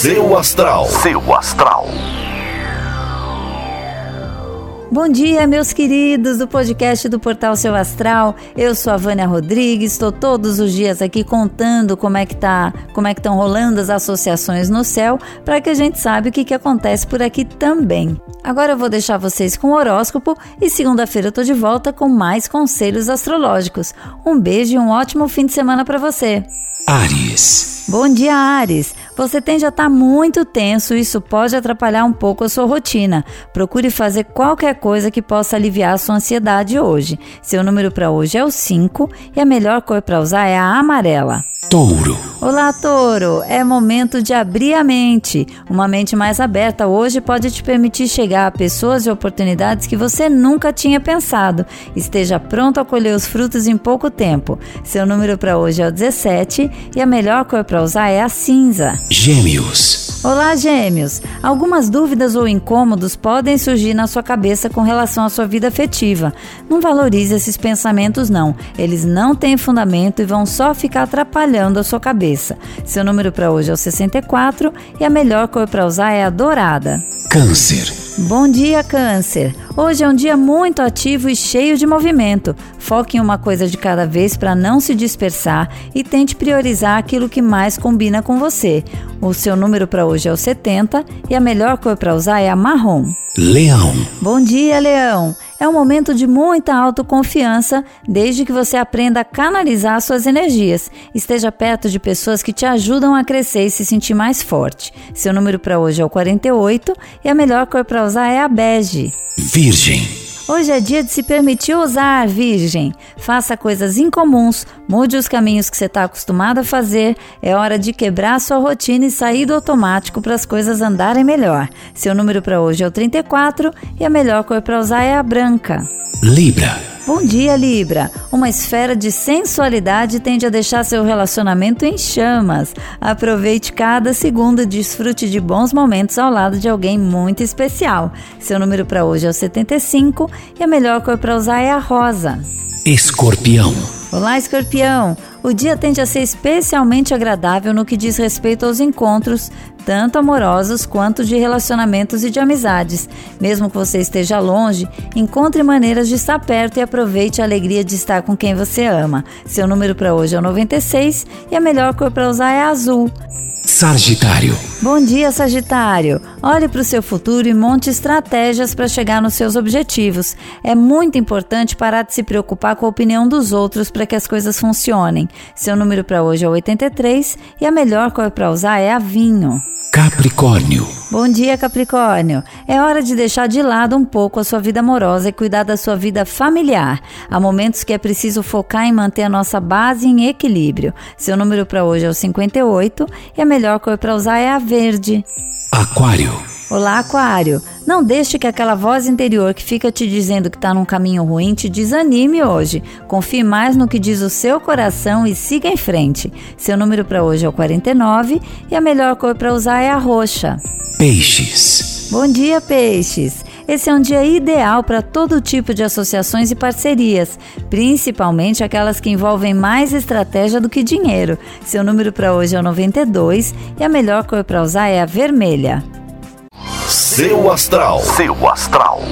Seu Astral. Seu Astral. Bom dia, meus queridos do podcast do Portal Seu Astral. Eu sou a Vânia Rodrigues, estou todos os dias aqui contando como é que tá, como é que estão rolando as associações no céu, para que a gente saiba o que, que acontece por aqui também. Agora eu vou deixar vocês com o horóscopo e segunda-feira eu tô de volta com mais conselhos astrológicos. Um beijo e um ótimo fim de semana para você. Ares. Bom dia, Ares. Você tende a estar tá muito tenso e isso pode atrapalhar um pouco a sua rotina. Procure fazer qualquer coisa que possa aliviar a sua ansiedade hoje. Seu número para hoje é o 5 e a melhor cor para usar é a amarela. Touro. Olá, Touro! É momento de abrir a mente. Uma mente mais aberta hoje pode te permitir chegar a pessoas e oportunidades que você nunca tinha pensado. Esteja pronto a colher os frutos em pouco tempo. Seu número para hoje é o 17 e a melhor cor para usar é a cinza. Gêmeos. Olá, Gêmeos! Algumas dúvidas ou incômodos podem surgir na sua cabeça com relação à sua vida afetiva. Não valorize esses pensamentos, não. Eles não têm fundamento e vão só ficar atrapalhando a sua cabeça. Seu número para hoje é o 64 e a melhor cor para usar é a dourada. Câncer. Bom dia, Câncer! Hoje é um dia muito ativo e cheio de movimento. Foque em uma coisa de cada vez para não se dispersar e tente priorizar aquilo que mais combina com você. O seu número para hoje é o 70 e a melhor cor para usar é a marrom. Leão. Bom dia, Leão! É um momento de muita autoconfiança, desde que você aprenda a canalizar suas energias. Esteja perto de pessoas que te ajudam a crescer e se sentir mais forte. Seu número para hoje é o 48 e a melhor cor para usar é a bege. Virgem. Hoje é dia de se permitir usar, Virgem. Faça coisas incomuns, mude os caminhos que você está acostumado a fazer. É hora de quebrar sua rotina e sair do automático para as coisas andarem melhor. Seu número para hoje é o 34 e a melhor cor para usar é a branca. Libra. Bom dia, Libra! Uma esfera de sensualidade tende a deixar seu relacionamento em chamas. Aproveite cada segundo e desfrute de bons momentos ao lado de alguém muito especial. Seu número para hoje é o 75 e a melhor cor para usar é a rosa. Escorpião. Olá, escorpião! O dia tende a ser especialmente agradável no que diz respeito aos encontros, tanto amorosos quanto de relacionamentos e de amizades. Mesmo que você esteja longe, encontre maneiras de estar perto e aproveite a alegria de estar com quem você ama. Seu número para hoje é o 96 e a melhor cor para usar é azul. Sagitário. Bom dia, Sagitário. Olhe para o seu futuro e monte estratégias para chegar nos seus objetivos. É muito importante parar de se preocupar com a opinião dos outros para que as coisas funcionem. Seu número para hoje é 83 e a melhor cor para usar é a vinho. Capricórnio. Bom dia, Capricórnio. É hora de deixar de lado um pouco a sua vida amorosa e cuidar da sua vida familiar. Há momentos que é preciso focar em manter a nossa base em equilíbrio. Seu número para hoje é o 58 e a melhor cor para usar é a verde. Aquário. Olá, Aquário. Não deixe que aquela voz interior que fica te dizendo que está num caminho ruim te desanime hoje. Confie mais no que diz o seu coração e siga em frente. Seu número para hoje é o 49 e a melhor cor para usar é a roxa. Peixes. Bom dia, peixes. Esse é um dia ideal para todo tipo de associações e parcerias, principalmente aquelas que envolvem mais estratégia do que dinheiro. Seu número para hoje é o 92 e a melhor cor para usar é a vermelha. Seu Astral. Seu Astral.